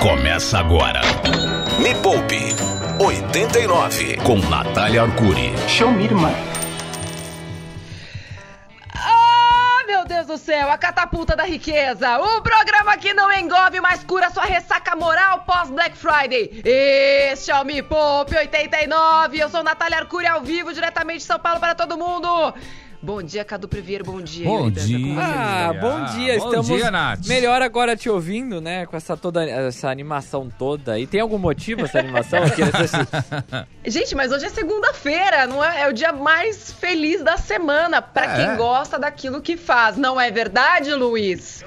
Começa agora. Me Poupe 89 com Natália Arcuri. Show me, irmã. Ah, meu Deus do céu, a catapulta da riqueza. O programa que não engove, mas cura sua ressaca moral pós Black Friday. Este é o Me Poupe 89. Eu sou Natália Arcuri ao vivo, diretamente de São Paulo para todo mundo. Bom dia, Cadu Previero, bom dia. Bom Yuri Dantas, dia. Ah, bom dia. Bom Estamos dia, Nath. melhor agora te ouvindo, né? Com essa toda essa animação toda. E tem algum motivo essa animação aqui? Gente, mas hoje é segunda-feira, não é? É o dia mais feliz da semana para É. quem gosta daquilo que faz. Não é verdade, Luiz?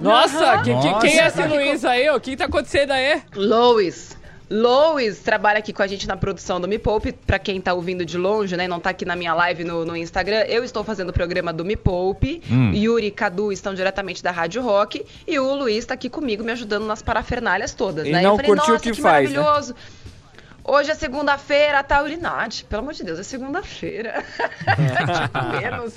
Nossa, que- que- Nossa. quem é esse Luiz aí? O que tá acontecendo aí? Lois. Lois trabalha aqui com a gente na produção do Me Poupe. Pra quem tá ouvindo de longe, né? Não tá aqui na minha live no, no Instagram. Eu estou fazendo o programa do Me Poupe. Hum. Yuri e Cadu estão diretamente da Rádio Rock. E o Luiz tá aqui comigo me ajudando nas parafernalhas todas, E né? não eu falei, curtiu o nossa, que que faz, né?" maravilhoso. Hoje é segunda-feira, tá urinade. Pelo amor de Deus, é segunda-feira. Tipo, Menos.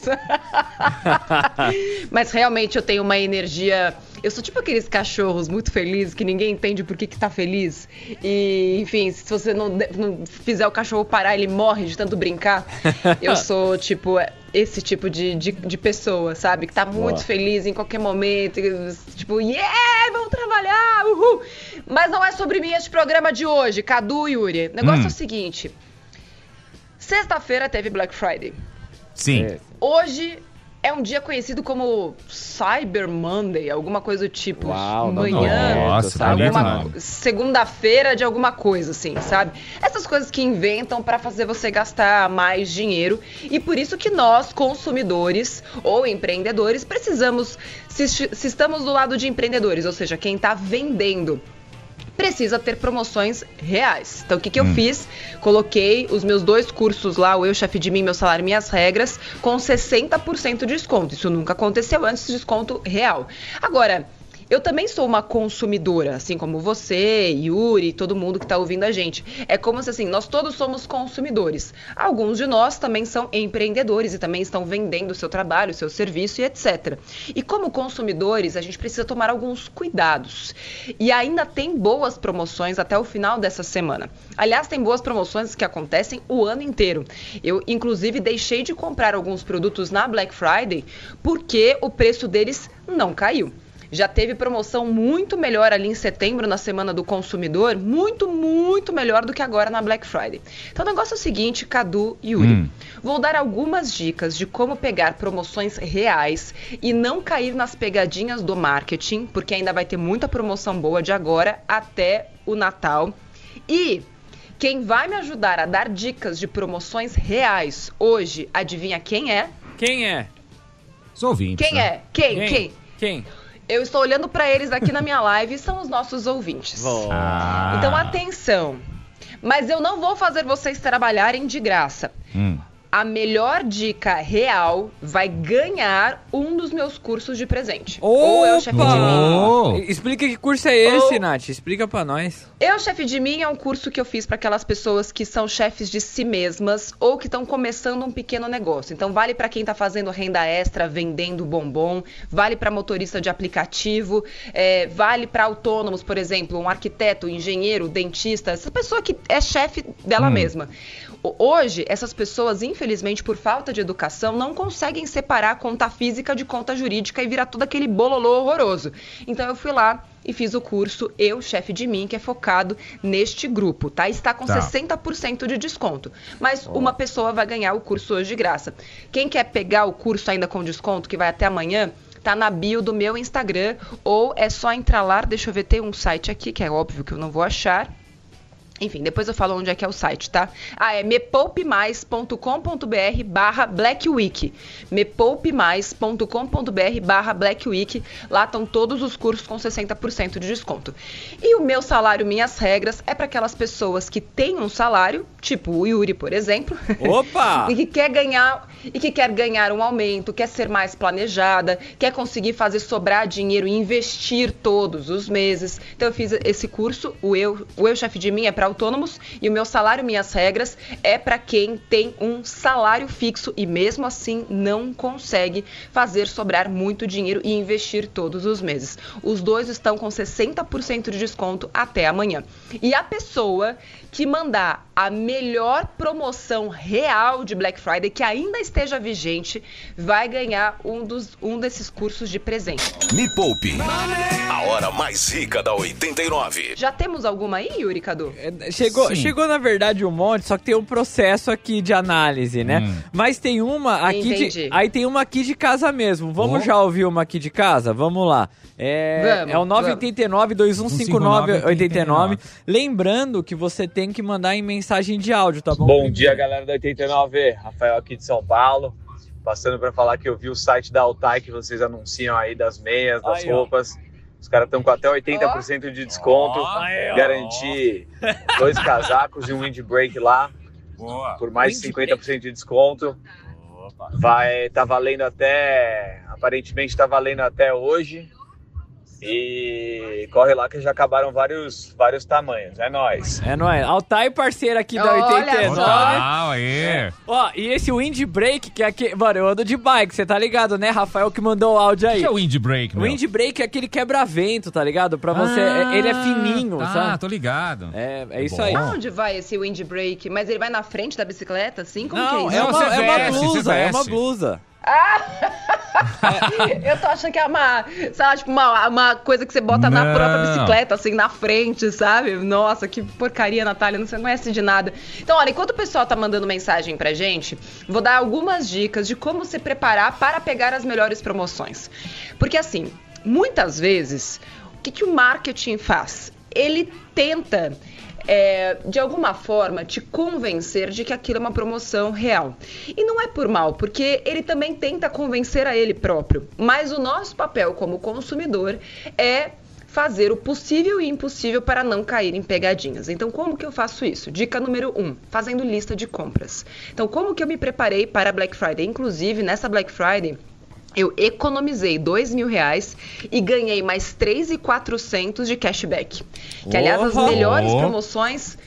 Mas realmente eu tenho uma energia. Eu sou tipo aqueles cachorros muito felizes que ninguém entende por que, que tá feliz. E, enfim, se você não, não fizer o cachorro parar, ele morre de tanto brincar. Eu sou, tipo, esse tipo de, de, de pessoa, sabe? Que tá muito Boa. feliz em qualquer momento. Tipo, yeah, vamos trabalhar, uhul. Mas não é sobre mim este programa de hoje, Cadu e Yuri. O negócio Hum. é o seguinte. Sexta-feira teve Black Friday. Sim. É. Hoje é um dia conhecido como Cyber Monday, alguma coisa do tipo. Uau, não manhã. Nossa, sabe? Alguma segunda-feira de alguma coisa, assim, sabe? Essas coisas que inventam pra fazer você gastar mais dinheiro e por isso que nós, consumidores ou empreendedores, precisamos, se, se estamos do lado de empreendedores, ou seja, quem tá vendendo precisa ter promoções reais. Então, o que, que eu fiz? Coloquei os meus dois cursos lá, o Eu Chefe de Mim, Meu Salário e Minhas Regras, com 60% de desconto. Isso nunca aconteceu antes, desconto real. Agora, eu também sou uma consumidora, assim como você, Yuri, todo mundo que está ouvindo a gente. É como se assim, nós todos somos consumidores. Alguns de nós também são empreendedores e também estão vendendo o seu trabalho, o seu serviço e etc. E como consumidores, a gente precisa tomar alguns cuidados. E ainda tem boas promoções até o final dessa semana. Aliás, tem boas promoções que acontecem o ano inteiro. Eu, inclusive, deixei de comprar alguns produtos na Black Friday porque o preço deles não caiu. Já teve promoção muito melhor ali em setembro, na Semana do Consumidor, muito, muito melhor do que agora na Black Friday. Então o negócio é o seguinte, Cadu e Yuri. Hum. Vou dar algumas dicas de como pegar promoções reais e não cair nas pegadinhas do marketing, porque ainda vai ter muita promoção boa de agora até o Natal. E quem vai me ajudar a dar dicas de promoções reais hoje, adivinha quem é? Quem é? Os ouvintes. Quem né? é? Quem? Quem? Quem? Quem? Eu estou olhando para eles aqui na minha live e são os nossos ouvintes. Ah. Então atenção. Mas eu não vou fazer vocês trabalharem de graça. Hum. A melhor dica real vai ganhar um dos meus cursos de presente. Ou é o chefe de mim. Oh. Explica que curso é esse, Ou- Nath. Explica pra nós. Eu, chefe de mim, é um curso que eu fiz para aquelas pessoas que são chefes de si mesmas ou que estão começando um pequeno negócio. Então, vale para quem está fazendo renda extra, vendendo bombom, vale para motorista de aplicativo, é, vale para autônomos, por exemplo, um arquiteto, engenheiro, dentista, essa pessoa que é chefe dela mesma. O- Hoje, essas pessoas, infelizmente, por falta de educação, não conseguem separar conta física de conta jurídica e virar todo aquele bololô horroroso. Então, eu fui lá e fiz o curso Eu, Chefe de Mim, que é focado neste grupo, tá? Está com Tá. 60% de desconto. Mas uma pessoa vai ganhar o curso hoje de graça. Quem quer pegar o curso ainda com desconto, que vai até amanhã, tá na bio do meu Instagram, ou é só entrar lá, deixa eu ver, tem um site aqui, que é óbvio que eu não vou achar. Enfim, depois eu falo onde é que é o site, tá? Ah, é mepoupemais.com.br barra Black Week. mepoupemais.com.br barra Black Week. Lá estão todos os cursos com 60% de desconto. E o meu salário, minhas regras, é para aquelas pessoas que têm um salário, tipo o Yuri, por exemplo. Opa! e que quer ganhar e que quer ganhar um aumento, quer ser mais planejada, quer conseguir fazer sobrar dinheiro e investir todos os meses. Então eu fiz esse curso, o eu, o eu chefe de mim é para autônomos e o meu salário, minhas regras, é para quem tem um salário fixo e mesmo assim não consegue fazer sobrar muito dinheiro e investir todos os meses. Os dois estão com 60% de desconto até amanhã. E a pessoa que mandar a melhor promoção real de Black Friday que ainda esteja vigente vai ganhar um, dos, um desses cursos de presente. Me Poupe. A hora mais rica da 89. Já temos alguma aí, Yuri Cadu? É, chegou, chegou, na verdade, um monte, só que tem um processo aqui de análise, né? Hum. Mas tem uma aqui Entendi. de. Aí tem uma aqui de casa mesmo. Vamos oh. já ouvir uma aqui de casa? Vamos lá. É, vamos, é o 989-2159-89. Lembrando que você tem que mandar em mensagem de áudio, tá bom? Bom dia, galera da 89. Rafael aqui de São Paulo. Passando para falar que eu vi o site da Altai que vocês anunciam aí das meias, das aí, roupas. Ó. Os caras estão com até 80% oh. de desconto. Oh. Garantir dois casacos e um windbreak lá. Boa. Por mais de 50% de desconto. Vai tá valendo até aparentemente está valendo até hoje. E corre lá que já acabaram vários, vários tamanhos. É nóis. É nóis. Altai, parceiro aqui da 89. Olha aí. Ó, e esse Windbreak, que é aquele. Mano, eu ando de bike, você tá ligado, né, Rafael, que mandou o áudio aí. O que é o Windbreak, meu? Windbreak é aquele quebra-vento, tá ligado? Pra você. Ah, ele é fininho, tá, sabe? Ah, tô ligado. É, é isso Bom. aí. Aonde vai esse Windbreak? Mas ele vai na frente da bicicleta, assim? Como Não, que é isso? É uma, é uma blusa, é uma blusa. Ah! eu tô achando que é uma, sei lá, tipo, uma, uma coisa que você bota não. na própria bicicleta, assim, na frente, sabe? Nossa, que porcaria, Natália, não você não conhece de nada. Então, olha, enquanto o pessoal tá mandando mensagem pra gente, vou dar algumas dicas de como se preparar para pegar as melhores promoções. Porque, assim, muitas vezes, o que, que o marketing faz? Ele tenta é, de alguma forma, te convencer de que aquilo é uma promoção real. E não é por mal, porque ele também tenta convencer a ele próprio. Mas o nosso papel como consumidor é fazer o possível e impossível para não cair em pegadinhas. Então, como que eu faço isso? Dica número 1, um, fazendo lista de compras. Então, como que eu me preparei para Black Friday? Inclusive, nessa Black Friday, eu economizei dois mil reais e ganhei mais três e quatrocentos de cashback. Que, aliás, as melhores promoções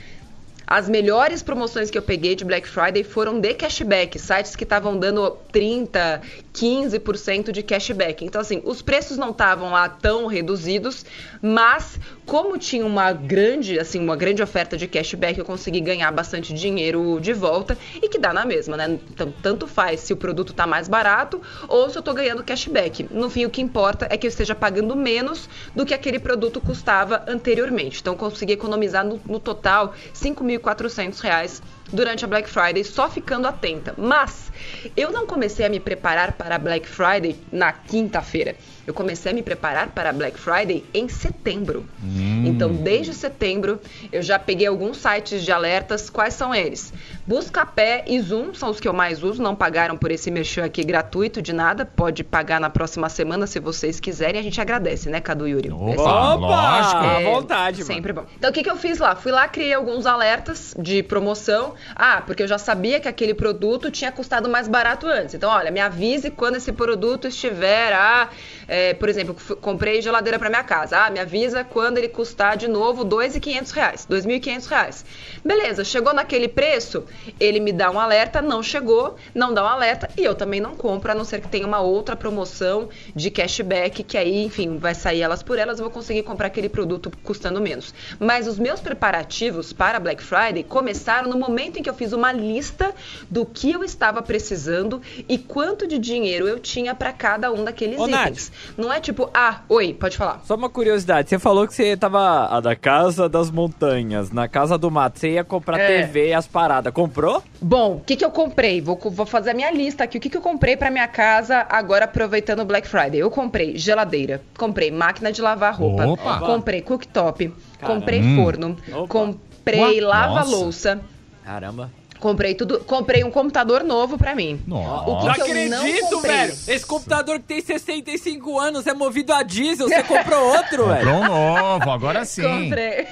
as melhores promoções que eu peguei de Black Friday foram de cashback, sites que estavam dando 30, 15% de cashback. Então, assim, os preços não estavam lá tão reduzidos, mas como tinha uma grande, assim, uma grande oferta de cashback, eu consegui ganhar bastante dinheiro de volta e que dá na mesma, né? Então, tanto faz se o produto tá mais barato ou se eu tô ganhando cashback. No fim, o que importa é que eu esteja pagando menos do que aquele produto custava anteriormente. Então, consegui economizar no, no total 5 mil 1.400 reais durante a Black Friday, só ficando atenta. Mas eu não comecei a me preparar para Black Friday na quinta-feira. Eu comecei a me preparar para Black Friday em setembro. Hum. Então, desde setembro, eu já peguei alguns sites de alertas. Quais são eles? Buscapé e Zoom são os que eu mais uso. Não pagaram por esse merchan aqui gratuito de nada. Pode pagar na próxima semana se vocês quiserem. A gente agradece, né, Cadu Yuri? Opa, lógico. É, à vontade, Sempre mano. bom. Então, o que, que eu fiz lá? Fui lá, criei alguns alertas de promoção. Ah, porque eu já sabia que aquele produto tinha custado mais barato antes. Então, olha, me avise quando esse produto estiver a... É, por exemplo, comprei geladeira para minha casa. Ah, me avisa quando ele custar de novo R$ 2.500, R$ 2.500. Beleza, chegou naquele preço, ele me dá um alerta, não chegou, não dá um alerta e eu também não compro, a não ser que tenha uma outra promoção de cashback, que aí, enfim, vai sair elas por elas, eu vou conseguir comprar aquele produto custando menos. Mas os meus preparativos para Black Friday começaram no momento em que eu fiz uma lista do que eu estava precisando e quanto de dinheiro eu tinha para cada um daqueles Ô, itens. Nath, não é tipo, ah, oi, pode falar. Só uma curiosidade, você falou que você a da casa das montanhas, na casa do mato, você ia comprar é. TV e as paradas, comprou? Bom, o que que eu comprei? Vou, vou fazer a minha lista aqui. O que que eu comprei para minha casa agora aproveitando o Black Friday? Eu comprei geladeira, comprei máquina de lavar roupa, Opa. comprei cooktop, Caramba. comprei forno, Opa. comprei lava-louça. Caramba. Comprei tudo, comprei um computador novo pra mim. Nossa. O que, que acredito, não velho. Esse computador que tem 65 anos é movido a diesel, você comprou outro, velho. Comprou um novo, agora sim. Comprei.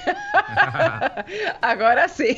agora sim.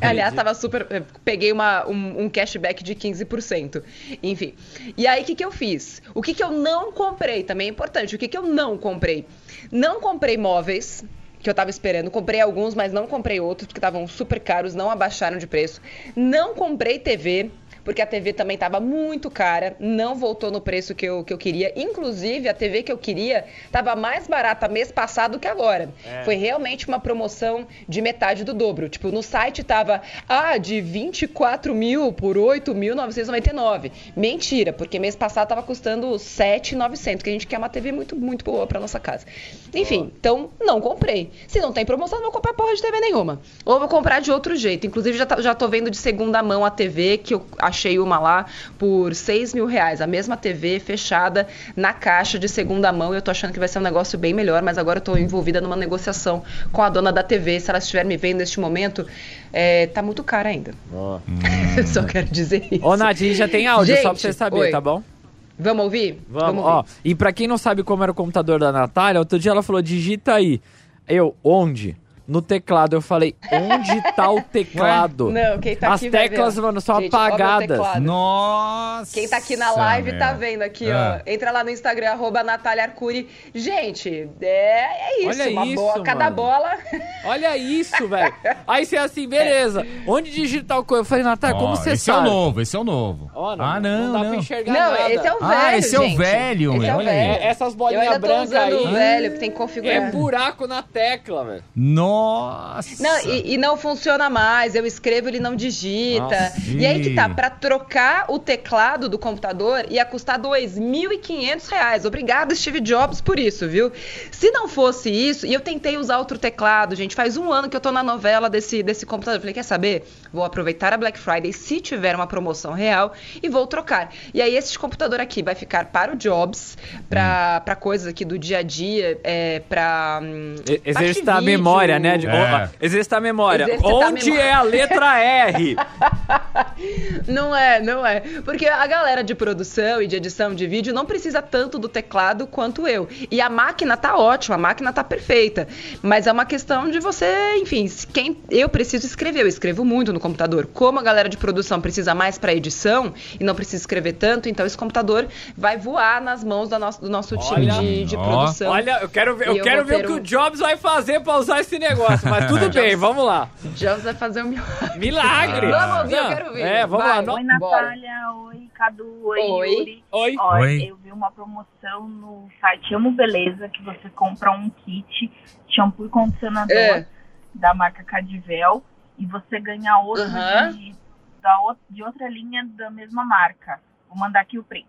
Aliás, tava super, eh, peguei uma, um, um, cashback de 15%. Enfim. E aí o que que eu fiz? O que que eu não comprei, também é importante. O que que eu não comprei? Não comprei móveis que eu tava esperando. Comprei alguns, mas não comprei outros, porque estavam super caros, não abaixaram de preço. Não comprei TV porque a TV também estava muito cara, não voltou no preço que eu, que eu queria. Inclusive, a TV que eu queria estava mais barata mês passado que agora. É. Foi realmente uma promoção de metade do dobro. Tipo, no site tava, ah, de 24 mil por 8.999. Mentira, porque mês passado tava custando 7.900, que a gente quer uma TV muito, muito boa para nossa casa. Enfim, oh. então não comprei. Se não tem promoção, não vou comprar porra de TV nenhuma. Ou vou comprar de outro jeito. Inclusive, já, tá, já tô vendo de segunda mão a TV que eu achei uma lá por 6 mil reais. A mesma TV fechada na caixa de segunda mão. E eu tô achando que vai ser um negócio bem melhor, mas agora eu tô envolvida numa negociação com a dona da TV. Se ela estiver me vendo neste momento, é, tá muito cara ainda. Oh. só quero dizer isso. Ô, Nadine, já tem áudio, Gente, só pra você saber, oi. tá bom? Vamos ouvir? Vamos, Vamos ouvir. Ó, e pra quem não sabe como era o computador da Natália, outro dia ela falou, digita aí. Eu, onde? No teclado. Eu falei, onde tá o teclado? Não, quem tá As teclas, mano, são Gente, apagadas. Nossa! Quem tá aqui na live tá vendo aqui, é. ó. Entra lá no Instagram, arroba Natália Arcuri. Gente, é, é isso. Olha uma isso, boa, cada bola. Olha isso, velho. Aí você é assim, beleza. Onde digitar o coisa? Eu falei, Natália, como você esse sabe? Esse é o novo, esse é o novo. Oh, não, ah, não, não. dá não. pra enxergar não, nada. esse é o velho, Ah, esse é o velho, esse é o velho. É, essas bolinhas brancas aí. o velho, que tem que configurar. É buraco na tecla, velho. Nossa! Não, e, e, não funciona mais. Eu escrevo, ele não digita. Nossa, e aí que tá, para trocar o teclado do computador ia custar R$ 2.500. Obrigada, Steve Jobs, por isso, viu? Se não fosse isso, e eu tentei usar outro teclado, gente, faz um ano que eu tô na novela desse, desse computador. Eu falei, quer saber? Vou aproveitar a Black Friday se tiver uma promoção real e vou trocar. E aí esse computador aqui vai ficar para o Jobs, para hum. coisas aqui do dia a dia, é, para hum, exercitar a memória, né? De, é. Exercitar a memória. Exercitar Onde a memória. é a letra R? não é, não é. Porque a galera de produção e de edição de vídeo não precisa tanto do teclado quanto eu. E a máquina tá ótima, a máquina tá perfeita. Mas é uma questão de você, enfim, quem eu preciso escrever, eu escrevo muito no computador. Como a galera de produção precisa mais para edição e não precisa escrever tanto, então esse computador vai voar nas mãos do nosso, do nosso time de, de produção. Olha, eu quero ver, eu, eu quero ver o que um... o Jobs vai fazer para usar esse negócio, mas tudo bem, vamos lá. Jobs vai fazer um milagre. Milagre! Vamos ouvir, eu quero ver. É, vamos vai. lá. Oi, Natália. Oi, Cadu. Oi, Oi. Yuri. Oi. Olha, Oi. eu vi uma promoção no site Amo Beleza que você compra um kit shampoo e condicionador é. da marca Cadivel e você ganha outro uhum. de, da, de outra linha da mesma marca. Vou mandar aqui o print.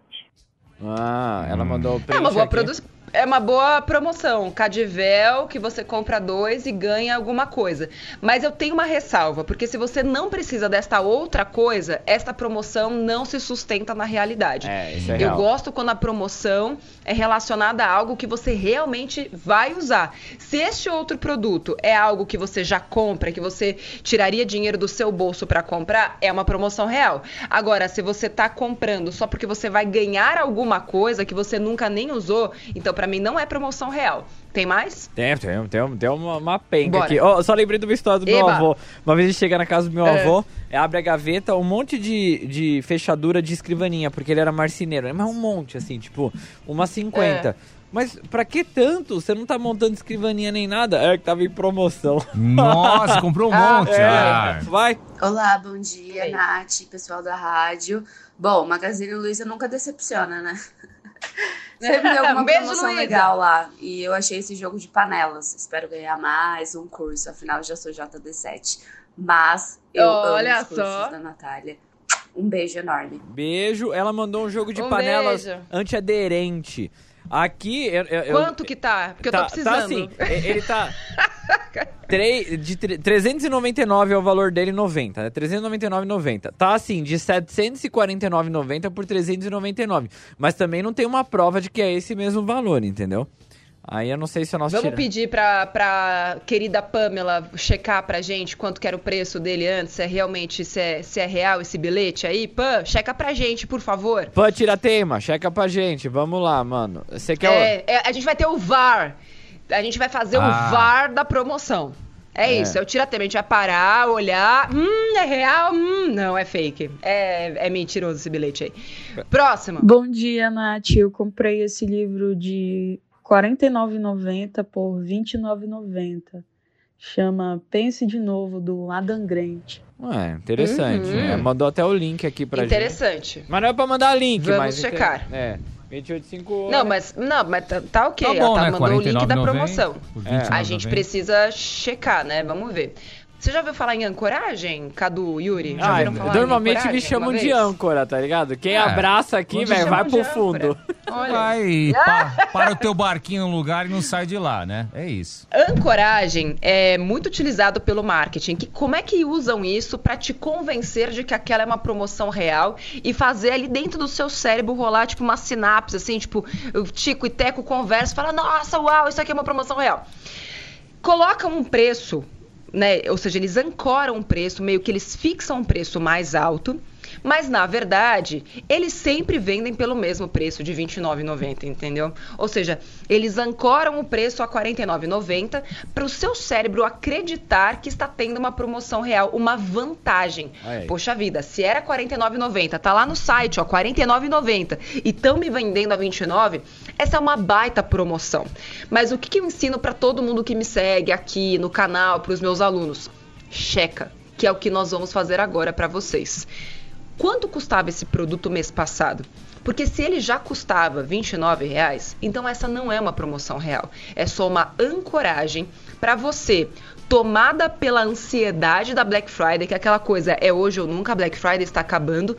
Ah, ela mandou o print. É uma boa produção é uma boa promoção. Cadivel, que você compra dois e ganha alguma coisa. Mas eu tenho uma ressalva, porque se você não precisa desta outra coisa, esta promoção não se sustenta na realidade. É, isso é eu gosto quando a promoção é relacionada a algo que você realmente vai usar. Se este outro produto é algo que você já compra, que você tiraria dinheiro do seu bolso para comprar, é uma promoção real. Agora, se você está comprando só porque você vai ganhar alguma coisa que você nunca nem usou, então para mim não é promoção real. Tem mais? Tem, tem, tem, tem uma, uma penca Bora. aqui. Oh, só lembrei de uma história do Eba. meu avô. Uma vez a gente chega na casa do meu é. avô, abre a gaveta, um monte de, de fechadura de escrivaninha, porque ele era marceneiro. Mas um monte, assim, tipo, umas 50. É. Mas pra que tanto? Você não tá montando escrivaninha nem nada? É que tava em promoção. Nossa, comprou um ah, monte. É. Ah. Vai. Olá, bom dia, Nath, pessoal da rádio. Bom, Magazine Luiza nunca decepciona, né? Sempre deu alguma Beijo, promoção Luísa. legal lá. E eu achei esse jogo de panelas. Espero ganhar mais um curso. Afinal, eu já sou JD7. Mas eu Olha amo os cursos só. da Natália. Um beijo enorme. Beijo. Ela mandou um jogo de um panelas beijo. antiaderente. Aqui. Eu, eu, Quanto que tá? Porque tá, eu tô precisando. Tá assim. ele tá. 3, de 399 é o valor dele 90, né? 399,90. Tá assim, de 749,90 por 399. Mas também não tem uma prova de que é esse mesmo valor, entendeu? Aí eu não sei se o nosso. Vamos tira... pedir pra, pra querida Pamela checar pra gente quanto que era o preço dele antes, se é realmente se é, se é real esse bilhete aí. Pam, checa pra gente, por favor. Pã, tira tema, checa pra gente. Vamos lá, mano. Você quer. É, é, a gente vai ter o VAR. A gente vai fazer ah. o VAR da promoção. É, é, isso, é o tiratema. A gente vai parar, olhar. Hum, é real? Hum, não, é fake. É, é mentiroso esse bilhete aí. Próximo. Bom dia, Nath. Eu comprei esse livro de 49,90 por 29,90. Chama Pense de Novo, do Adam Grant. Ué, interessante. Uhum. É, mandou até o link aqui pra interessante. gente. Mas não é pra mandar link, Vamos mas... checar. É. 28,5 horas. Não, mas, não, mas tá, tá ok. Tá bom, ela tá, né? mandou o link da promoção. É. A gente precisa checar, né? Vamos ver. Você já ouviu falar em ancoragem, Cadu, Yuri? Já ah, normalmente me chamam de âncora, tá ligado? Quem é. abraça aqui, velho, vai pro fundo. Olha. Vai, pa, para o teu barquinho no lugar e não sai de lá, né? É isso. Ancoragem é muito utilizado pelo marketing. Que, como é que usam isso para te convencer de que aquela é uma promoção real e fazer ali dentro do seu cérebro rolar, tipo, uma sinapse, assim, tipo, o Tico e Teco conversa e fala, nossa, uau, isso aqui é uma promoção real. Coloca um preço né? Ou seja, eles ancoram um preço, meio que eles fixam um preço mais alto mas, na verdade, eles sempre vendem pelo mesmo preço de R$ 29,90, entendeu? Ou seja, eles ancoram o preço a R$ 49,90 para o seu cérebro acreditar que está tendo uma promoção real, uma vantagem. Poxa vida, se era R$ 49,90, tá lá no site, ó, R$ 49,90 e estão me vendendo a R$ 29, essa é uma baita promoção. Mas o que, que eu ensino para todo mundo que me segue aqui no canal, para os meus alunos? Checa, que é o que nós vamos fazer agora para vocês. Quanto custava esse produto mês passado? Porque se ele já custava R$ 29,00, então essa não é uma promoção real. É só uma ancoragem para você, tomada pela ansiedade da Black Friday, que é aquela coisa é hoje ou nunca, Black Friday está acabando.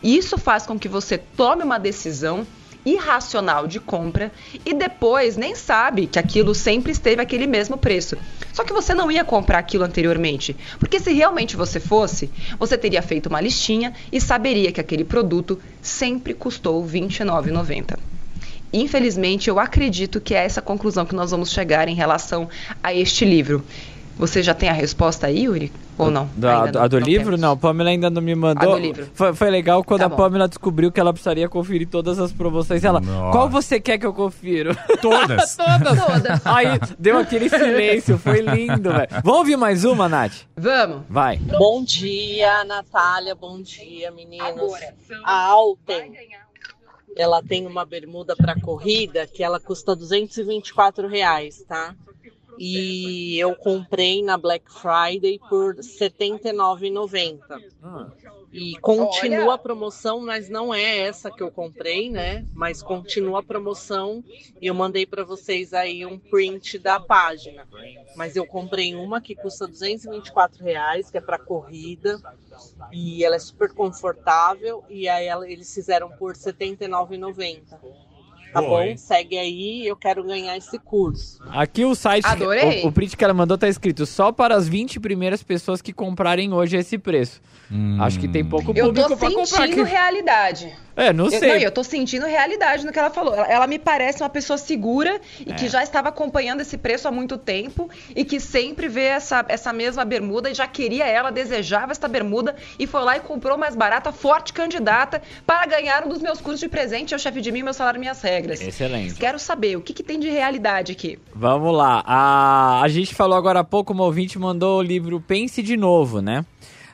Isso faz com que você tome uma decisão irracional de compra e depois nem sabe que aquilo sempre esteve aquele mesmo preço. Só que você não ia comprar aquilo anteriormente, porque se realmente você fosse, você teria feito uma listinha e saberia que aquele produto sempre custou R$ 29,90. Infelizmente, eu acredito que é essa conclusão que nós vamos chegar em relação a este livro. Você já tem a resposta aí, Yuri? Ou não? Da, a, do não livro? Temos. Não, a Pamela ainda não me mandou. A do livro. Foi, foi legal quando tá a Pamela descobriu que ela precisaria conferir todas as promoções. Ela, Nossa. qual você quer que eu confiro? Todas. todas. todas. Aí deu aquele silêncio, foi lindo, velho. Vamos ouvir mais uma, Nath? Vamos. Vai. Bom dia, Natália. Bom dia, meninos. Agora, a Alten ela tem uma bermuda para corrida que ela custa 224 reais, tá? E eu comprei na Black Friday por R$ 79,90. Ah. E continua a promoção, mas não é essa que eu comprei, né? Mas continua a promoção e eu mandei para vocês aí um print da página. Mas eu comprei uma que custa 224 reais, que é para corrida e ela é super confortável e aí ela, eles fizeram por R$ 79,90. Tá bom? Segue aí, eu quero ganhar esse curso. Aqui o site, Adorei. O, o print que ela mandou tá escrito só para as 20 primeiras pessoas que comprarem hoje esse preço. Hum. Acho que tem pouco público pra comprar. Eu tô sentindo realidade. É, não sei. Eu, não, eu tô sentindo realidade no que ela falou. Ela, ela me parece uma pessoa segura e é. que já estava acompanhando esse preço há muito tempo e que sempre vê essa, essa mesma bermuda e já queria ela, desejava essa bermuda e foi lá e comprou mais barata, forte candidata para ganhar um dos meus cursos de presente, é o chefe de mim, meu salário, minhas regras. Excelente. Quero saber o que, que tem de realidade aqui. Vamos lá. A, a gente falou agora há pouco, uma ouvinte mandou o livro Pense de Novo, né?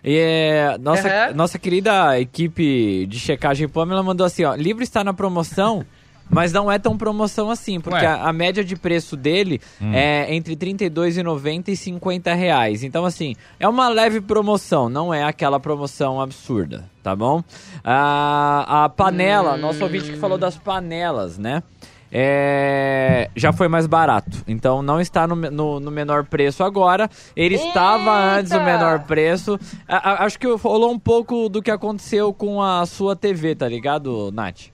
E é, nossa, uhum. nossa querida equipe de checagem Pamela mandou assim, ó, livro está na promoção, mas não é tão promoção assim, porque a, a, média de preço dele hum. é entre R$ 32,90 e 50 reais. Então, assim, é uma leve promoção, não é aquela promoção absurda, tá bom? A, a panela, hum. nosso ouvinte que falou das panelas, né? É, já foi mais barato. Então não está no, no, no menor preço agora. Ele Eita! estava antes no menor preço. A, a, acho que rolou um pouco do que aconteceu com a sua TV, tá ligado, Nath?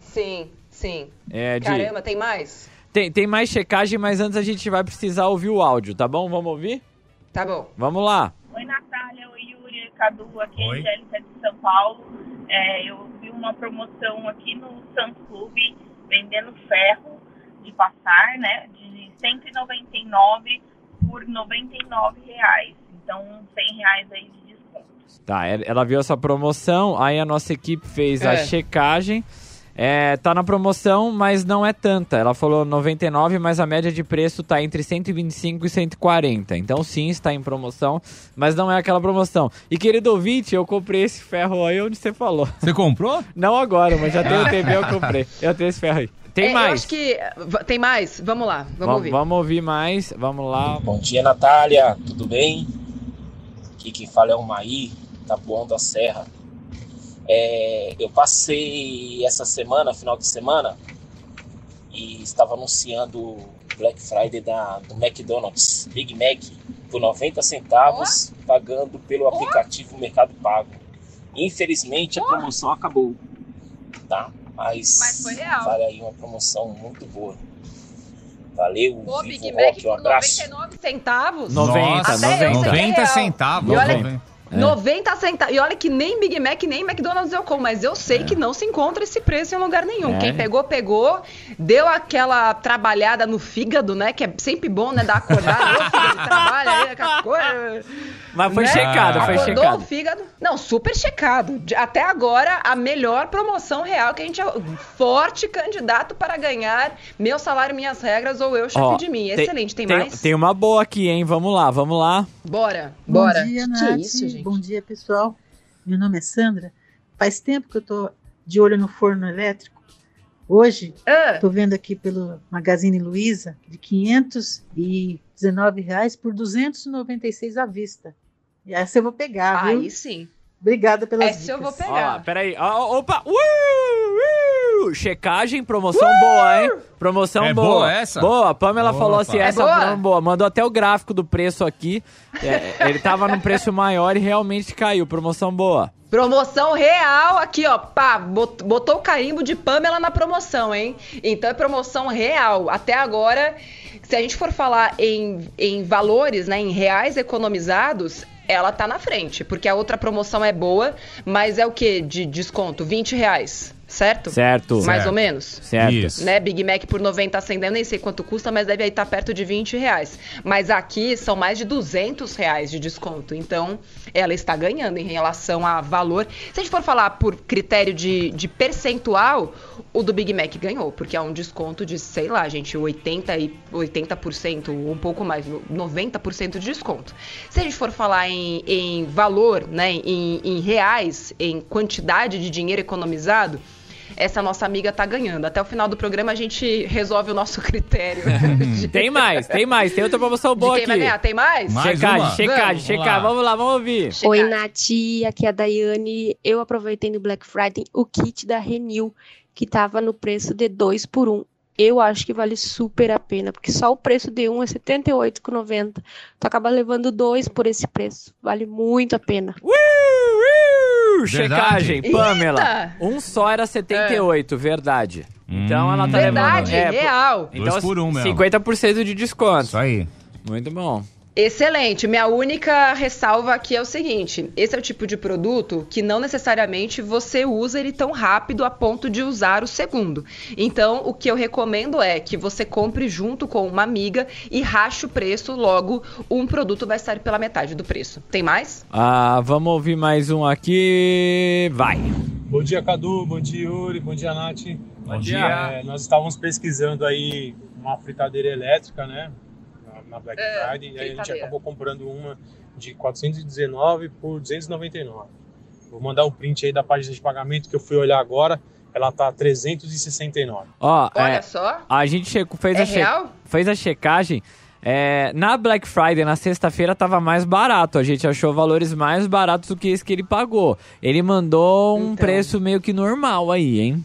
Sim, sim. É, de... Caramba, tem mais? Tem, tem mais checagem, mas antes a gente vai precisar ouvir o áudio, tá bom? Vamos ouvir? Tá bom. Vamos lá. Oi, Natália. Oi, Yuri. Cadu, aqui Oi. Angélica de São Paulo. É, eu vi uma promoção aqui no Santos Clube vendendo ferro de passar, né, de 199 por 99 reais. Então, 100 reais aí de desconto. Tá, ela viu essa promoção, aí a nossa equipe fez é. a checagem. É, tá na promoção, mas não é tanta. Ela falou 99, mas a média de preço tá entre 125 e 140. Então sim, está em promoção, mas não é aquela promoção. E querido ouvinte, eu comprei esse ferro aí onde você falou. Você comprou? Não agora, mas já tenho TV, eu comprei. Eu tenho esse ferro aí. tem é, mais. Eu acho que tem mais. Vamos lá, vamos, vamos ouvir. Vamos ouvir mais. Vamos lá. Bom dia, Natália. Tudo bem? Aqui quem fala é o Maí, Tapuão da Serra. É, eu passei essa semana, final de semana, e estava anunciando Black Friday da, do McDonald's, Big Mac, por 90 centavos, oh. pagando pelo aplicativo Mercado Pago. Infelizmente a promoção acabou, tá? Mas, Mas foi real. vale aí uma promoção muito boa. Valeu, Pô, Vivo Big Rock, Mac um abraço. 99 centavos. 90, Até 90. 90 centavos. E olha- 90. É. 90 centavos. E olha que nem Big Mac, nem McDonald's eu como, mas eu sei que não se encontra esse preço em lugar nenhum. É. Quem pegou, pegou. Deu aquela trabalhada no fígado, né? Que é sempre bom, né? Dar acordada. Ô, fígado, trabalha aí, aquela coisa. Mas foi né? checado, foi Acordou checado. o fígado. Não, super checado. Até agora, a melhor promoção real que a gente é forte candidato para ganhar meu salário, minhas regras ou eu, chefe Ó, de mim. Excelente. Tem, Tem, mais? tem uma boa aqui, hein? Vamos lá, vamos lá. Bora, Bom bora. dia, que, Nath. que é isso, gente? Bom dia, pessoal. Meu nome é Sandra. Faz tempo que eu tô de olho no forno elétrico. Hoje, Ah, tô vendo aqui pelo Magazine Luiza de 519 reais por 296 à vista. E essa eu vou pegar, viu? aí sim. Obrigada pelas Essa eu dicas. vou Ó, pegar. peraí. Ó, opa! Uh, uh, checagem, promoção boa, hein? Promoção É boa. boa essa? Boa, a Pamela Opa. falou assim, É essa boa? é boa. Mandou até o gráfico do preço aqui. É, ele tava num preço maior e realmente caiu. Promoção boa. Promoção real aqui, ó. Pá, bot- botou o carimbo de Pamela na promoção, hein? Então é promoção real. Até agora, se a gente for falar em, em valores, né, em reais economizados, ela tá na frente. Porque a outra promoção é boa, mas é o que de desconto? 20 reais, certo? Certo. Mais Certo. ou menos? Certo. Isso. né? Big Mac por 90 centavos, eu nem sei quanto custa, mas deve aí estar perto de 20 reais. Mas aqui são mais de 200 reais de desconto. Então, ela está ganhando em relação a valor. Se a gente for falar por critério de, de percentual, o do Big Mac ganhou, porque é um desconto de, sei lá, gente, 80 e 80%, um pouco mais, 90% de desconto. Se a gente for falar em, em valor, né, em, em reais, em quantidade de dinheiro economizado, essa nossa amiga tá ganhando. Até o final do programa a gente resolve o nosso critério. de, Tem mais, tem mais. Tem outra promoção de boa quem aqui. vai ganhar. Tem mais? Mais checagem, uma? checagem, Vamos, checagem. lá. Vamos lá, vamos ouvir. Oi, Nath, aqui é a Daiane. Eu aproveitei no Black Friday o kit da Renew, que tava no preço de 2 por 1. Um. Eu acho que vale super a pena, porque só o preço de um é R$ 78,90. Tu acaba levando dois por esse preço. Vale muito a pena. Uh, uh, Verdade. checagem, Pamela. Eita! Um só era 78, verdade. Então ela tá Hum. Verdade, levando. é, real. Então, Dois por um mesmo. 50% de desconto. Isso aí. Muito bom. Excelente. Minha única ressalva aqui é o seguinte: esse é o tipo de produto que não necessariamente você usa ele tão rápido a ponto de usar o segundo. Então, o que eu recomendo é que você compre junto com uma amiga e rache o preço, logo um produto vai sair pela metade do preço. Tem mais? Ah, vamos ouvir mais um aqui. Vai. Bom dia, Cadu. Bom dia, Yuri. Bom dia, Nath. Bom dia. É, nós estávamos pesquisando aí uma fritadeira elétrica, né? Na, Black É, Friday. E aí a gente acabou comprando uma de 419 por 299. Vou mandar o print aí da página de pagamento que eu fui olhar agora. Ela tá 369. Ó, Olha é, só. a gente fez, É a che- fez a checagem. É, na Black Friday, na sexta-feira, tava mais barato. A gente achou valores mais baratos do que esse que ele pagou. Ele mandou um Então. preço meio que normal aí, hein?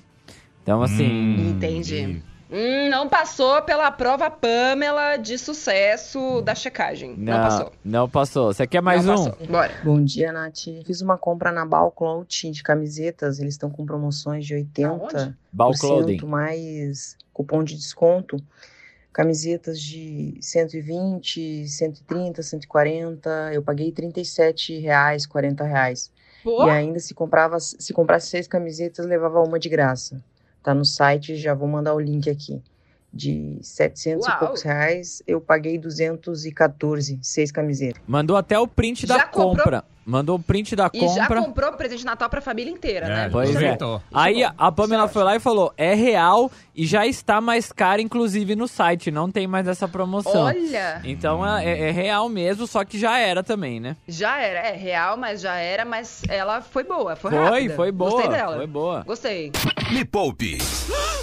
Então, assim. Hum, Entendi. Hum, não passou pela prova Pamela de sucesso da checagem. Não, passou. Não passou. Você quer mais Não um? passou. Bora. Bom dia, Nath. Fiz uma compra na Balclout de camisetas. Eles estão com promoções de 80% Ball Clothing. mais cupom de desconto. Camisetas de 120, 130, 140. Eu paguei 37 reais, 40 reais. Pô, E ainda se comprava, se comprasse seis camisetas, levava uma de graça. Tá no site, já vou mandar o link aqui. De 700 Uau. e poucos reais, eu paguei 214, seis camisetas. Mandou até o print da Já comprou? compra. Mandou o print da e compra. E já comprou presente de Natal pra família inteira, é, né? Pois é. Aí a Pamela foi lá e falou: é real e já está mais caro, inclusive no site. Não tem mais essa promoção. Olha! Então é, é, real mesmo, só que já era também, né? Já era, é real, mas já era, mas ela foi boa, foi, foi rápida. Foi, boa. Gostei dela. Foi boa. Gostei. Me Poupe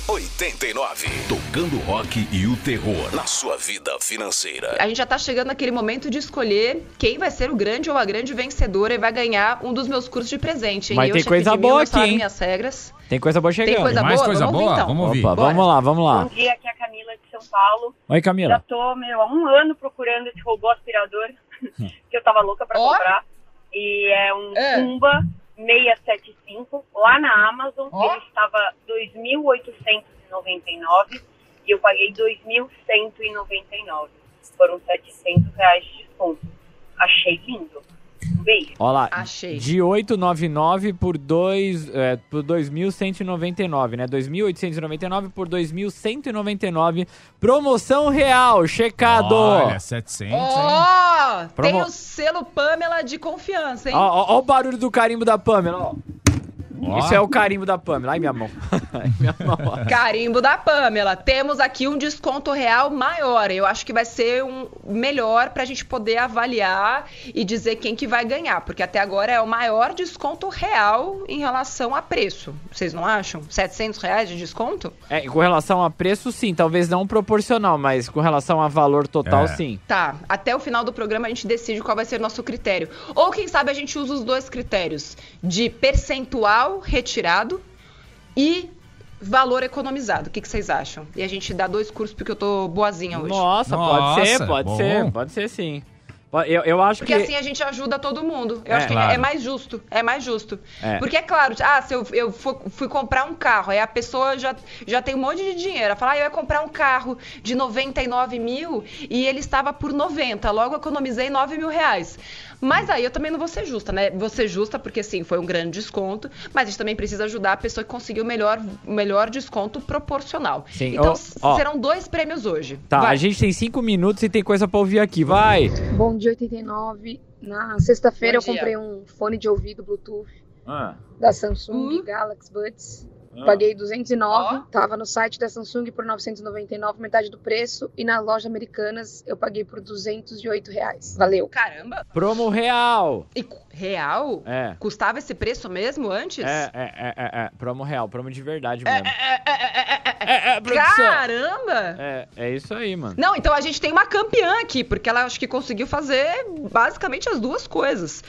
89. Tocando rock e o terror na sua vida financeira. A gente já tá chegando naquele momento de escolher quem vai ser o grande ou a grande vencedora e vai ganhar um dos meus cursos de presente. Hein? Mas eu, tem coisa boa aqui, hein? minhas regras. Tem coisa boa chegando. Tem coisa tem mais boa? coisa vamos boa? Ouvir, então. Vamos ouvir. Opa, vamos lá, vamos lá. Bom dia, aqui é a Camila de São Paulo. Oi, Camila. Já tô, meu, há um ano procurando esse robô aspirador que eu tava louca pra Ó. comprar. E é um É. Tumba 675 lá na Amazon. Ó. Ele estava 2.899 e eu paguei 2.199. Foram 700 reais de desconto. Achei lindo. Beijo. Olha lá, Achei. de 899 por, dois, é, por 2.199, né? 2.899 por 2.199. Promoção real, checado. Olha, 700, hein? Ó, tem Promo- o selo Pamela de confiança, hein? Ó, ó, ó o barulho do carimbo da Pamela, ó. Ó. Isso é o carimbo da Pamela. Ai, minha mão. Ai, minha mão. Carimbo da Pamela. Temos aqui um desconto real maior. Eu acho que vai ser um melhor pra gente poder avaliar e dizer quem que vai ganhar, porque até agora é o maior desconto real em relação a preço. Vocês não acham? 700 reais de desconto? É, com relação a preço, sim. Talvez não proporcional, mas com relação a valor total, É. sim. Tá, até o final do programa a gente decide qual vai ser o nosso critério. Ou quem sabe a gente usa os dois critérios de percentual retirado e valor economizado. O que, que vocês acham? E a gente dá dois cursos porque eu tô boazinha hoje. Nossa, pode ser, Nossa, pode bom. ser, pode ser sim. Eu, eu acho Porque que. assim a gente ajuda todo mundo. Eu É, acho que claro. é mais justo. É mais justo. É. Porque é claro, ah, se eu, eu fu- fui comprar um carro, aí a pessoa já, já tem um monte de dinheiro. Ela fala, ah, eu ia comprar um carro de 99 mil e ele estava por 90. Logo eu economizei 9 mil reais. Mas aí eu também não vou ser justa, né? Vou ser justa porque sim, foi um grande desconto, mas a gente também precisa ajudar a pessoa que conseguiu o melhor, melhor desconto proporcional. Sim, Então ó, ó. serão dois prêmios hoje. Tá, Vai. a gente tem cinco minutos e tem coisa pra ouvir aqui, vai! Bom dia 89. Na sexta-feira eu comprei um fone de ouvido Bluetooth Ah, da Samsung Hum. Galaxy Buds. Ah. Paguei 209, Ó. tava no site da Samsung por 999, metade do preço, e na loja Americanas eu paguei por 208 reais. Valeu. Caramba! Promo real! E real? É. Custava esse preço mesmo antes? É, é, é, é, é. Promo real, promo de verdade mesmo. É, produção. Caramba! É, é isso aí, mano. Não, então a gente tem uma campeã aqui, porque ela acho que conseguiu fazer basicamente as duas coisas.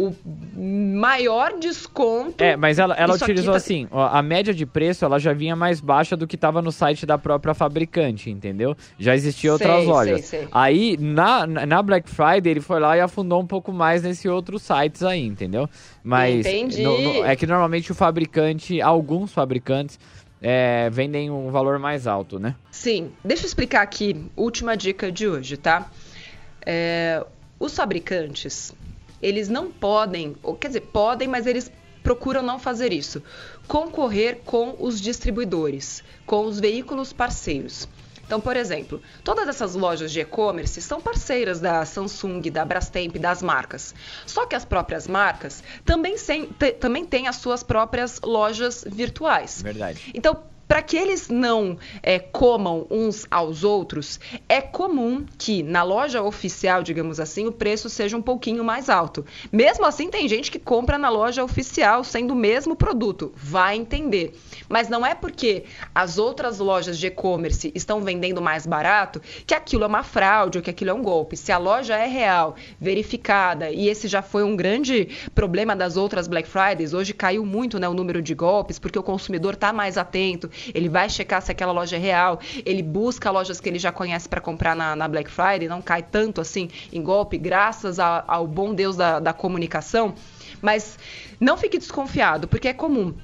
O maior desconto. É, mas ela, ela utilizou tá- assim, ó, a média de preço ela já vinha mais baixa do que tava no site da própria fabricante, entendeu? Já existiam outras lojas. sei, sei. Aí, na, na na Black Friday, ele foi lá e afundou um pouco mais nesse outros sites aí, entendeu? Mas Entendi. no- no- é que normalmente o fabricante, alguns fabricantes, é, vendem um valor mais alto, né? Sim, deixa eu explicar aqui, última dica de hoje, tá? É, os fabricantes, eles não podem, ou quer dizer, podem, mas eles procuram não fazer isso. Concorrer com os distribuidores, com os veículos parceiros. Então, por exemplo, todas essas lojas de e-commerce são parceiras da Samsung, da Brastemp, das marcas. Só que as próprias marcas também, sem- também têm as suas próprias lojas virtuais. Verdade. Então, para que eles não é, comam uns aos outros, é comum que na loja oficial, digamos assim, o preço seja um pouquinho mais alto. Mesmo assim, tem gente que compra na loja oficial sendo o mesmo produto. Vai entender. Mas não é porque as outras lojas de e-commerce estão vendendo mais barato que aquilo é uma fraude ou que aquilo é um golpe. Se a loja é real, verificada, e esse já foi um grande problema das outras Black Fridays, hoje caiu muito né, o número de golpes, porque o consumidor está mais atento, ele vai checar se aquela loja é real, ele busca lojas que ele já conhece para comprar na, na Black Friday, não cai tanto assim em golpe, graças a- ao bom Deus da, da comunicação. Mas não fique desconfiado, porque é comum.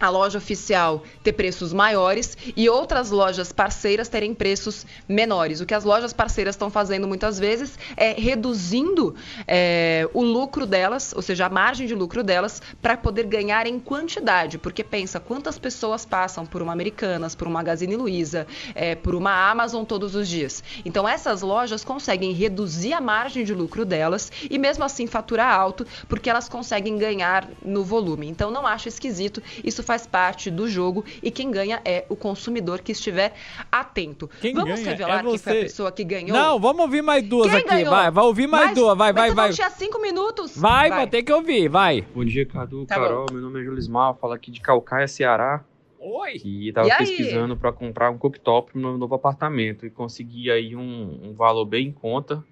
A loja oficial ter preços maiores e outras lojas parceiras terem preços menores. O que as lojas parceiras estão fazendo muitas vezes é reduzindo é, o lucro delas, ou seja, a margem de lucro delas, para poder ganhar em quantidade. Porque pensa quantas pessoas passam por uma Americanas, por uma Magazine Luiza, é, por uma Amazon todos os dias. Então essas lojas conseguem reduzir a margem de lucro delas e mesmo assim faturar alto, porque elas conseguem ganhar no volume. Então não acho esquisito. Isso faz parte do jogo e quem ganha é o consumidor que estiver atento. Quem vamos ganha revelar é quem foi a pessoa que ganhou? Não, vamos ouvir mais duas Quem aqui. ganhou? Vai, vai ouvir mais Mas- duas. Vai, vai, vai. Tinha cinco minutos. Vai, vai ter que ouvir, vai. Bom dia, Cadu, Tá Carol. Meu nome é Julismar, falo aqui de Calcaia, Ceará. Oi! E tava E pesquisando para comprar um cooktop no meu novo apartamento e consegui aí um, um valor bem em conta,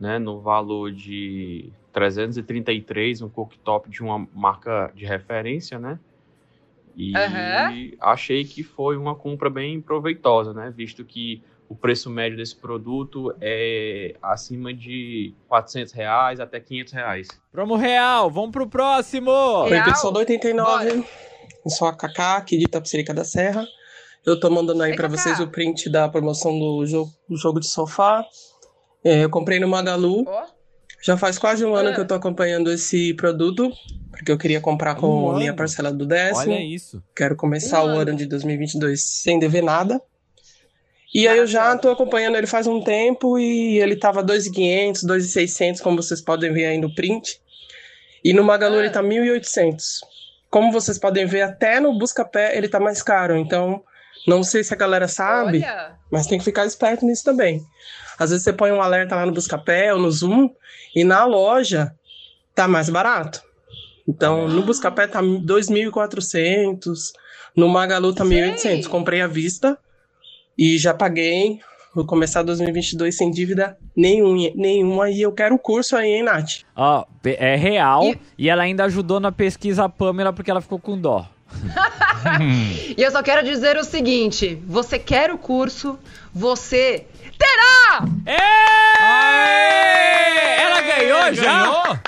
né? No valor de 333, um cooktop de uma marca de referência, né? E Aham. achei que foi uma compra bem proveitosa, né? Visto que o preço médio desse produto é acima de 400 reais até 500 reais. Promo real, vamos pro próximo. Oi, pessoal do 89. Eu sou a Kaká, aqui de Itapecerica da Serra. Eu tô mandando aí pra vocês o print da promoção do jogo, do jogo de sofá. É, eu comprei no Magalu. Já faz quase um ano que eu tô acompanhando esse produto, porque eu queria comprar com Um a minha parcela do décimo. Olha isso. Quero começar Um o ano. ano de 2022 sem dever nada. E aí eu já tô acompanhando ele faz um tempo e ele tava 2.500, 2.600, como vocês podem ver aí no print. E no Magalu ele tá 1.800. Como vocês podem ver, até no Buscapé ele tá mais caro. Então, não sei se a galera sabe, Olha. mas tem que ficar esperto nisso também. Às vezes você põe um alerta lá no Buscapé ou no Zoom e na loja tá mais barato. Então, no Buscapé tá 2.400, no Magalu tá 1.800. Comprei à vista e já paguei. Vou começar 2022 sem dívida nenhum, nenhuma e eu quero o curso aí, hein, Nath? Ó, pe- é real e... ela ainda ajudou na pesquisa a Pamela porque ela ficou com dó. E eu só quero dizer o seguinte: você quer o curso, você terá! Ela ganhou já? Ganhou?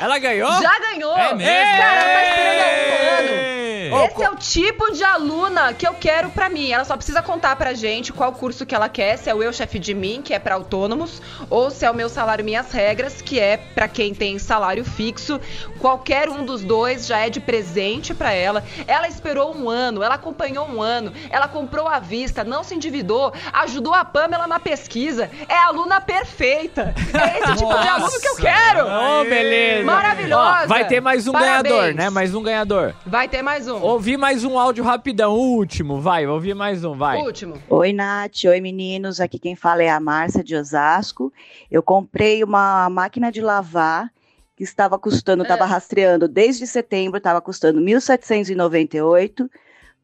Ela ganhou? Já ganhou! É mesmo? Cara, tá esperando há um ano. Esse é o tipo de aluna que eu quero pra mim. Ela só precisa contar pra gente qual curso que ela quer, se é o Eu Chefe de Mim, que é pra autônomos, ou se é o Meu Salário Minhas Regras, que é pra quem tem salário fixo. Qualquer um dos dois já é de presente pra ela. Ela esperou um ano, ela acompanhou um ano, ela comprou à vista, não se endividou, ajudou a Pamela na pesquisa. É a aluna perfeita. É esse tipo de aluno que eu quero. Ô, beleza. Maravilhosa. Ó, vai ter mais um Parabéns. ganhador, né? Mais um ganhador. Vai ter mais um. Ouvi mais um áudio rapidão, o último, vai, ouvi mais um, vai. Último. Oi, Nath. Oi, meninos. Aqui quem fala é a Márcia de Osasco. Eu comprei uma máquina de lavar que estava custando, estava rastreando desde setembro, estava custando 1.798.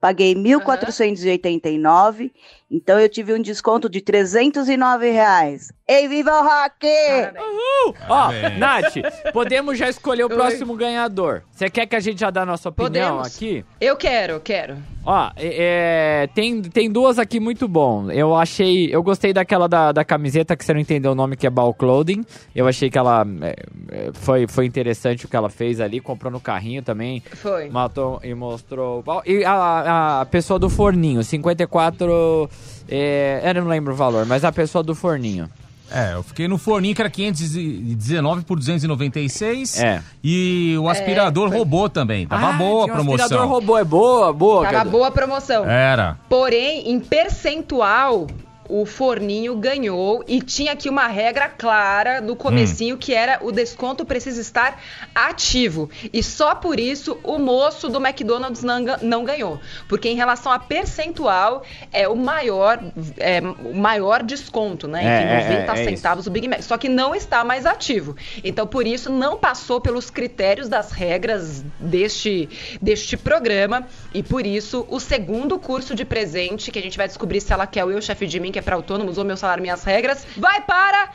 Paguei 1.489. Então eu tive um desconto de 309 reais. Ei, viva o rock! Uhul! Ó. Nath, podemos já escolher o Oi. próximo ganhador. Você quer que a gente já dê a nossa opinião Podemos. aqui? Eu quero, eu quero. Ó, é, é, tem, tem duas aqui muito bom. Eu achei. Eu gostei daquela da, da camiseta que você não entendeu o nome, que é Ball Clothing. Eu achei que ela é, é, foi, foi interessante o que ela fez ali, comprou no carrinho também. Foi. Matou e mostrou. E a, a pessoa do forninho, 54. É, eu não lembro o valor, mas a pessoa do forninho. É, eu fiquei no forninho que era 519 por 296. É. E o aspirador É, foi. robô também. Tava Ah, boa a promoção. aspirador robô, é boa, boa. Tava boa a promoção. Era. Porém, em percentual, o forninho ganhou e tinha aqui uma regra clara no comecinho que era o desconto precisa estar ativo. E só por isso o moço do McDonald's não, não ganhou. Porque em relação a percentual, é o maior, é, o maior desconto, né? É, Enfim, é, 90 é, é centavos o Big Mac. Só que não está mais ativo. Então, por isso, não passou pelos critérios das regras deste, deste programa. E por isso, o segundo curso de presente, que a gente vai descobrir se ela quer o Eu Chefe de Mim, que é para autônomos, ou Meu Salário Minhas Regras, vai para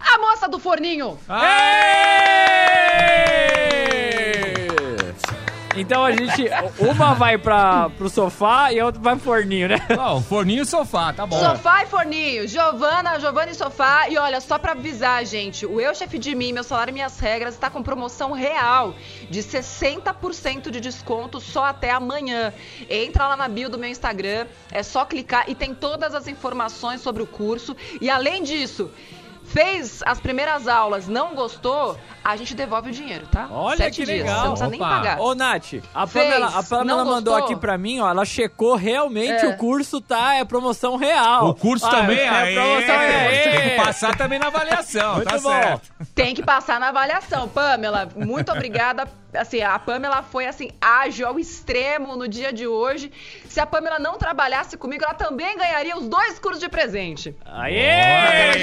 a moça do forninho. Então a gente. Uma vai pra, pro sofá e a outra vai pro forninho, né? Não, forninho e sofá, tá bom. Sofá e forninho. Giovana, Giovana e sofá. E olha, só pra avisar, gente, o Eu Chefe de Mim, Meu Salário e Minhas Regras está com promoção real de 60% de desconto só até amanhã. Entra lá na bio do meu Instagram, é só clicar e tem todas as informações sobre o curso. E além disso, fez as primeiras aulas, não gostou, a gente devolve o dinheiro, tá? Olha Sete que dias, legal. Você não precisa nem pagar. Ô, Nath, a Pamela, a Pamela mandou aqui pra mim, ó, ela checou realmente É. o curso, tá? É promoção real. O curso Ah, também, é, aê, promoção é, tem que passar também na avaliação, Muito tá bom. certo. Tem que passar na avaliação, Pamela. Muito obrigada. Assim, a Pamela foi assim ágil ao extremo no dia de hoje. Se a Pamela não trabalhasse comigo, ela também ganharia os dois cursos de presente. Aê!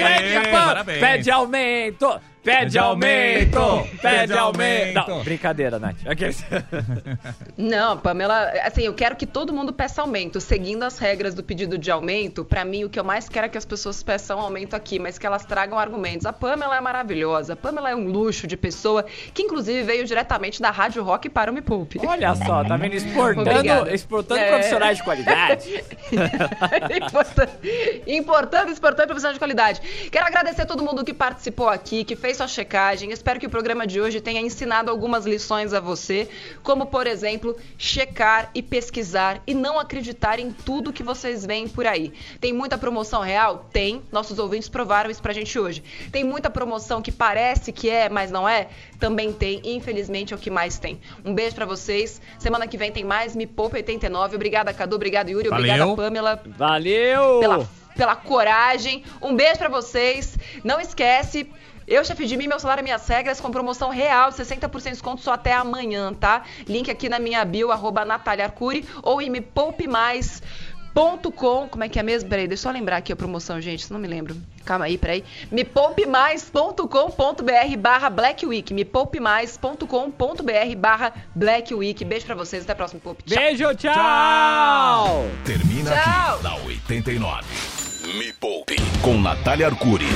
Aê, Pam, parabéns. Pede aumento! Pede aumento! Pede aumento! Não, brincadeira, Nath. Não, Pamela, assim, eu quero que todo mundo peça aumento. Seguindo as regras do pedido de aumento, pra mim o que eu mais quero é que as pessoas peçam aumento aqui, mas que elas tragam argumentos. A Pamela é maravilhosa, a Pamela é um luxo de pessoa, que inclusive veio diretamente da Rádio Rock para o Me Poupe. Olha só, tá vendo? Exportando, Obrigada. exportando É. profissionais de qualidade. importante, importante, exportando profissional de qualidade. Quero agradecer a todo mundo que participou aqui, que fez sua checagem. Espero que o programa de hoje tenha ensinado algumas lições a você, como, por exemplo, checar e pesquisar e não acreditar em tudo que vocês veem por aí. Tem muita promoção real? Tem. Nossos ouvintes provaram isso pra gente hoje. Tem muita promoção que parece que é, mas não é? Também tem. E, infelizmente, é o que mais tem. Um beijo pra vocês. Semana que vem tem mais Me Poupa 89. Obrigada, Cadu. Obrigado, Yuri. Obrigada, Valeu. Pamela Valeu! pela, pela coragem. Um beijo pra vocês. Não esquece. Eu, chefe de mim, meu salário e minhas regras, com promoção real, 60% de desconto só até amanhã, tá? Link aqui na minha bio, arroba Natália Arcuri, ou em mepoupemais.com. Como é que é mesmo? Peraí, deixa eu só lembrar aqui a promoção, gente, se não me lembro. Calma aí, peraí. mepoupemais.com.br barra Black Week. mepoupemais.com.br barra Black Week. Beijo pra vocês, até a próxima Poupe. Tchau. Beijo, tchau! Termina Tchau. aqui na 89. Me Poupe com Natália Arcuri.